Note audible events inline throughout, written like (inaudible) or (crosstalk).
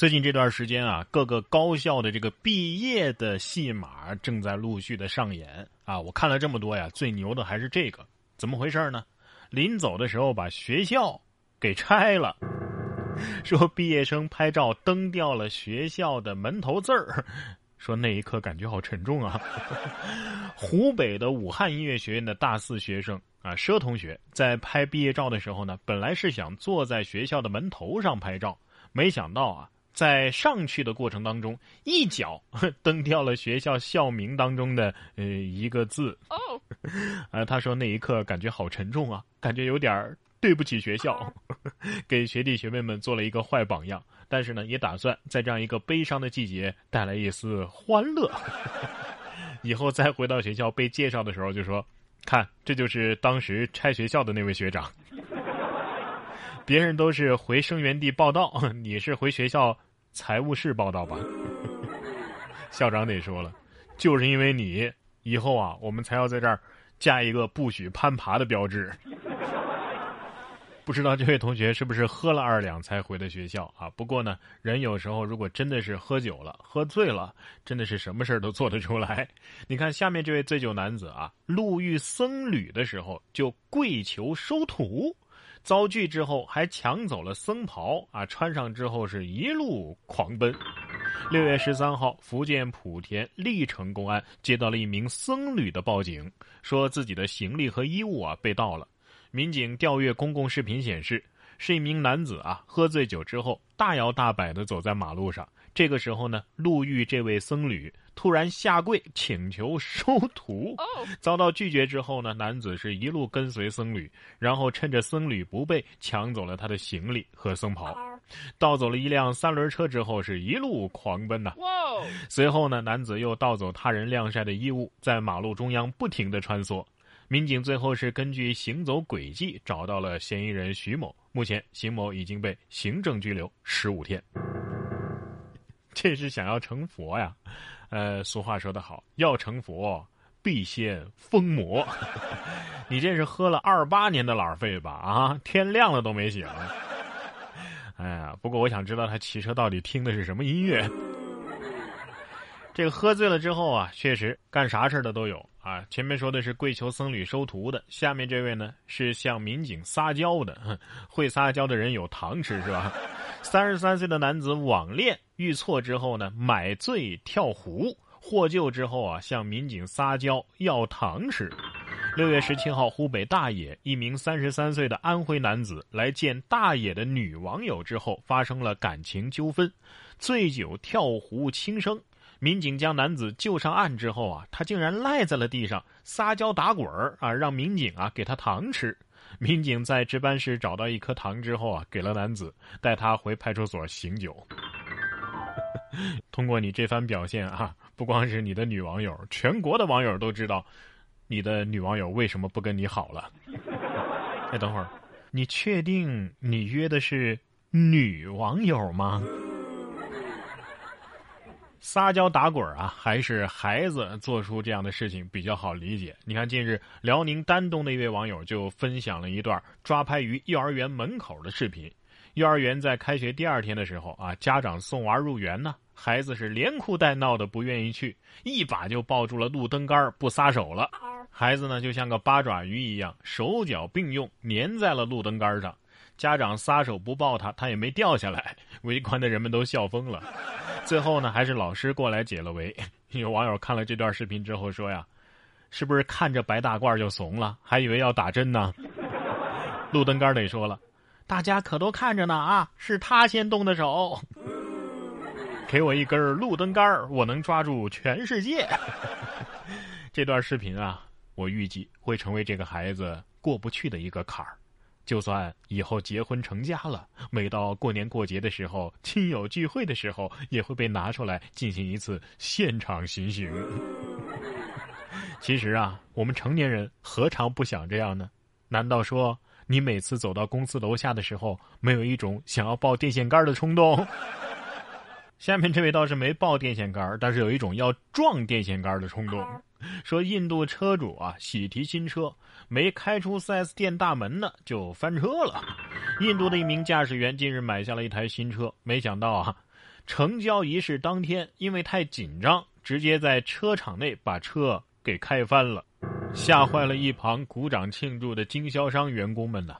最近这段时间啊，各个高校的这个毕业的戏码正在陆续的上演啊。我看了这么多呀，最牛的还是这个，怎么回事呢？临走的时候把学校给拆了，(laughs) 说毕业生拍照蹬掉了学校的门头字儿，(laughs) 说那一刻感觉好沉重啊。(laughs) 湖北的武汉音乐学院的大四学生啊，佘同学在拍毕业照的时候呢，本来是想坐在学校的门头上拍照，没想到啊。在上去的过程当中，一脚 (laughs) 蹬掉了学校校名当中的呃一个字。哦，(laughs) 啊，他说那一刻感觉好沉重啊，感觉有点对不起学校，(laughs) 给学弟学妹们做了一个坏榜样。但是呢，也打算在这样一个悲伤的季节带来一丝欢乐。以后再回到学校被介绍的时候，就说：“看，这就是当时拆学校的那位学长。”别人都是回生源地报道，你是回学校财务室报道吧？(laughs) 校长得说了，就是因为你，以后啊，我们才要在这儿加一个不许攀爬的标志。(laughs) 不知道这位同学是不是喝了二两才回的学校啊？不过呢，人有时候如果真的是喝酒了、喝醉了，真的是什么事儿都做得出来。你看下面这位醉酒男子啊，路遇僧侣的时候就跪求收徒。遭拒之后，还抢走了僧袍啊！穿上之后是一路狂奔。六月十三号，福建莆田历城公安接到了一名僧侣的报警，说自己的行李和衣物啊被盗了。民警调阅公共视频显示，是一名男子啊喝醉酒之后大摇大摆的走在马路上。这个时候呢，路遇这位僧侣突然下跪请求收徒，遭到拒绝之后呢，男子是一路跟随僧侣，然后趁着僧侣不备，抢走了他的行李和僧袍，盗走了一辆三轮车之后，是一路狂奔呐。随后呢，男子又盗走他人晾晒的衣物，在马路中央不停的穿梭。民警最后是根据行走轨迹找到了嫌疑人徐某，目前邢某已经被行政拘留十五天。这是想要成佛呀，呃，俗话说得好，要成佛必先疯魔。(laughs) 你这是喝了二八年的老费吧？啊，天亮了都没醒。哎呀，不过我想知道他骑车到底听的是什么音乐。这个喝醉了之后啊，确实干啥事的都有啊。前面说的是跪求僧侣收徒的，下面这位呢是向民警撒娇的。会撒娇的人有糖吃是吧？三十三岁的男子网恋遇错之后呢，买醉跳湖，获救之后啊，向民警撒娇要糖吃。六月十七号，湖北大冶一名三十三岁的安徽男子来见大冶的女网友之后，发生了感情纠纷，醉酒跳湖轻生。民警将男子救上岸之后啊，他竟然赖在了地上撒娇打滚儿啊，让民警啊给他糖吃。民警在值班室找到一颗糖之后啊，给了男子，带他回派出所醒酒。(laughs) 通过你这番表现啊，不光是你的女网友，全国的网友都知道，你的女网友为什么不跟你好了。哎，等会儿，你确定你约的是女网友吗？撒娇打滚啊，还是孩子做出这样的事情比较好理解。你看，近日辽宁丹东的一位网友就分享了一段抓拍于幼儿园门口的视频。幼儿园在开学第二天的时候啊，家长送娃入园呢，孩子是连哭带闹的不愿意去，一把就抱住了路灯杆不撒手了。孩子呢就像个八爪鱼一样，手脚并用粘在了路灯杆上。家长撒手不抱他，他也没掉下来。围观的人们都笑疯了。最后呢，还是老师过来解了围。有网友看了这段视频之后说呀：“是不是看着白大褂就怂了，还以为要打针呢？”路灯杆得说了：“大家可都看着呢啊，是他先动的手。(laughs) 给我一根路灯杆，我能抓住全世界。(laughs) ”这段视频啊，我预计会成为这个孩子过不去的一个坎儿。就算以后结婚成家了，每到过年过节的时候，亲友聚会的时候，也会被拿出来进行一次现场行刑。(laughs) 其实啊，我们成年人何尝不想这样呢？难道说你每次走到公司楼下的时候，没有一种想要抱电线杆的冲动？(laughs) 下面这位倒是没抱电线杆，但是有一种要撞电线杆的冲动。(laughs) 说印度车主啊，喜提新车没开出 4S 店大门呢，就翻车了。印度的一名驾驶员近日买下了一台新车，没想到啊，成交仪式当天，因为太紧张，直接在车场内把车给开翻了，吓坏了一旁鼓掌庆祝的经销商员工们呢。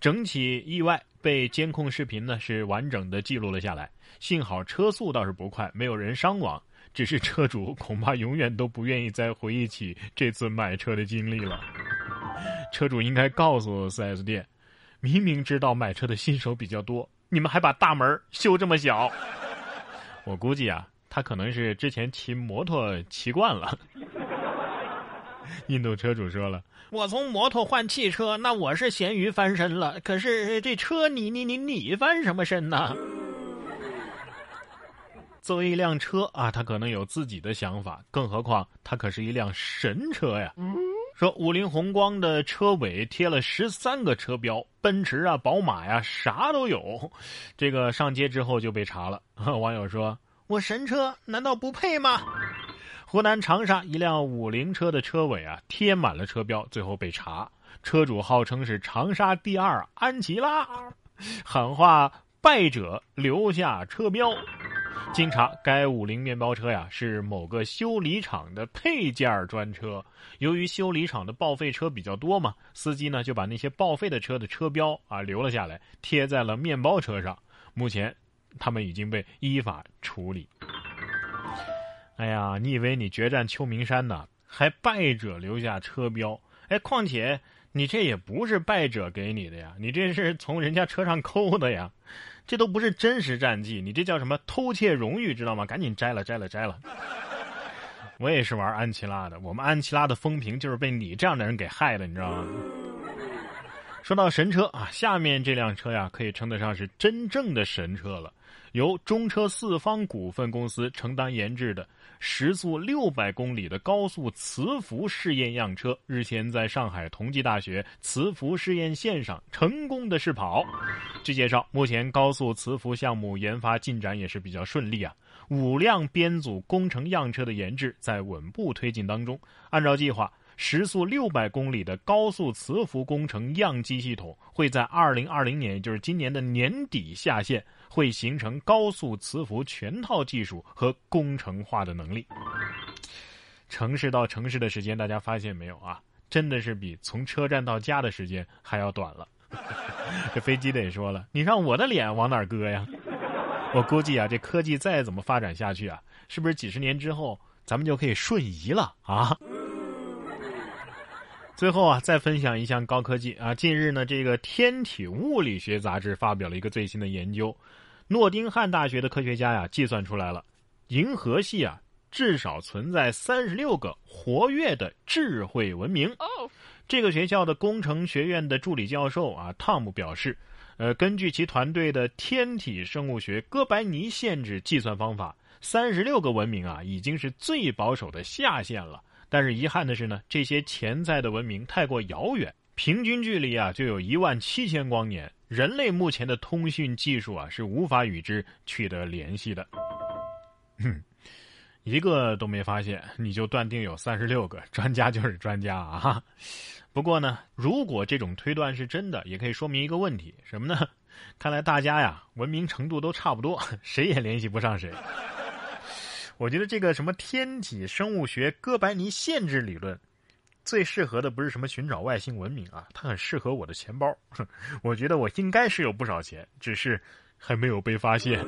整起意外被监控视频呢是完整的记录了下来，幸好车速倒是不快，没有人伤亡。只是车主恐怕永远都不愿意再回忆起这次买车的经历了。车主应该告诉 4S 店，明明知道买车的新手比较多，你们还把大门修这么小。我估计啊，他可能是之前骑摩托骑惯了。(laughs) 印度车主说了：“我从摩托换汽车，那我是咸鱼翻身了。可是这车，你你你你翻什么身呢？” (laughs) 作为一辆车啊，他可能有自己的想法，更何况它可是一辆神车呀。说五菱宏光的车尾贴了十三个车标，奔驰啊、宝马呀，啥都有。这个上街之后就被查了。(laughs) 网友说：“我神车难道不配吗？”湖南长沙一辆五菱车的车尾啊贴满了车标，最后被查。车主号称是长沙第二安琪拉，喊话败者留下车标。经查，该五菱面包车呀是某个修理厂的配件专车。由于修理厂的报废车比较多嘛，司机呢就把那些报废的车的车标啊留了下来，贴在了面包车上。目前，他们已经被依法处理。哎呀，你以为你决战秋名山呢？还败者留下车标？哎，况且你这也不是败者给你的呀，你这是从人家车上抠的呀。这都不是真实战绩，你这叫什么偷窃荣誉，知道吗？赶紧摘了，摘了，摘了！我也是玩安琪拉的，我们安琪拉的风评就是被你这样的人给害的，你知道吗？说到神车啊，下面这辆车呀，可以称得上是真正的神车了。由中车四方股份公司承担研制的时速六百公里的高速磁浮试验样车，日前在上海同济大学磁浮试验线上成功的试跑。据介绍，目前高速磁浮项目研发进展也是比较顺利啊。五辆编组工程样车的研制在稳步推进当中，按照计划。时速六百公里的高速磁浮工程样机系统会在二零二零年，也就是今年的年底下线，会形成高速磁浮全套技术和工程化的能力。城市到城市的时间，大家发现没有啊？真的是比从车站到家的时间还要短了。(laughs) 这飞机得说了，你让我的脸往哪搁呀？我估计啊，这科技再怎么发展下去啊，是不是几十年之后咱们就可以瞬移了啊？最后啊，再分享一项高科技啊！近日呢，这个《天体物理学杂志》发表了一个最新的研究，诺丁汉大学的科学家呀，计算出来了，银河系啊，至少存在三十六个活跃的智慧文明。这个学校的工程学院的助理教授啊，汤姆表示，呃，根据其团队的天体生物学哥白尼限制计算方法，三十六个文明啊，已经是最保守的下限了。但是遗憾的是呢，这些潜在的文明太过遥远，平均距离啊就有一万七千光年，人类目前的通讯技术啊是无法与之取得联系的。哼，(laughs) 一个都没发现，你就断定有三十六个？专家就是专家啊！不过呢，如果这种推断是真的，也可以说明一个问题，什么呢？(laughs) 看来大家呀文明程度都差不多，谁也联系不上谁。我觉得这个什么天体生物学哥白尼限制理论，最适合的不是什么寻找外星文明啊，它很适合我的钱包。(laughs) 我觉得我应该是有不少钱，只是还没有被发现。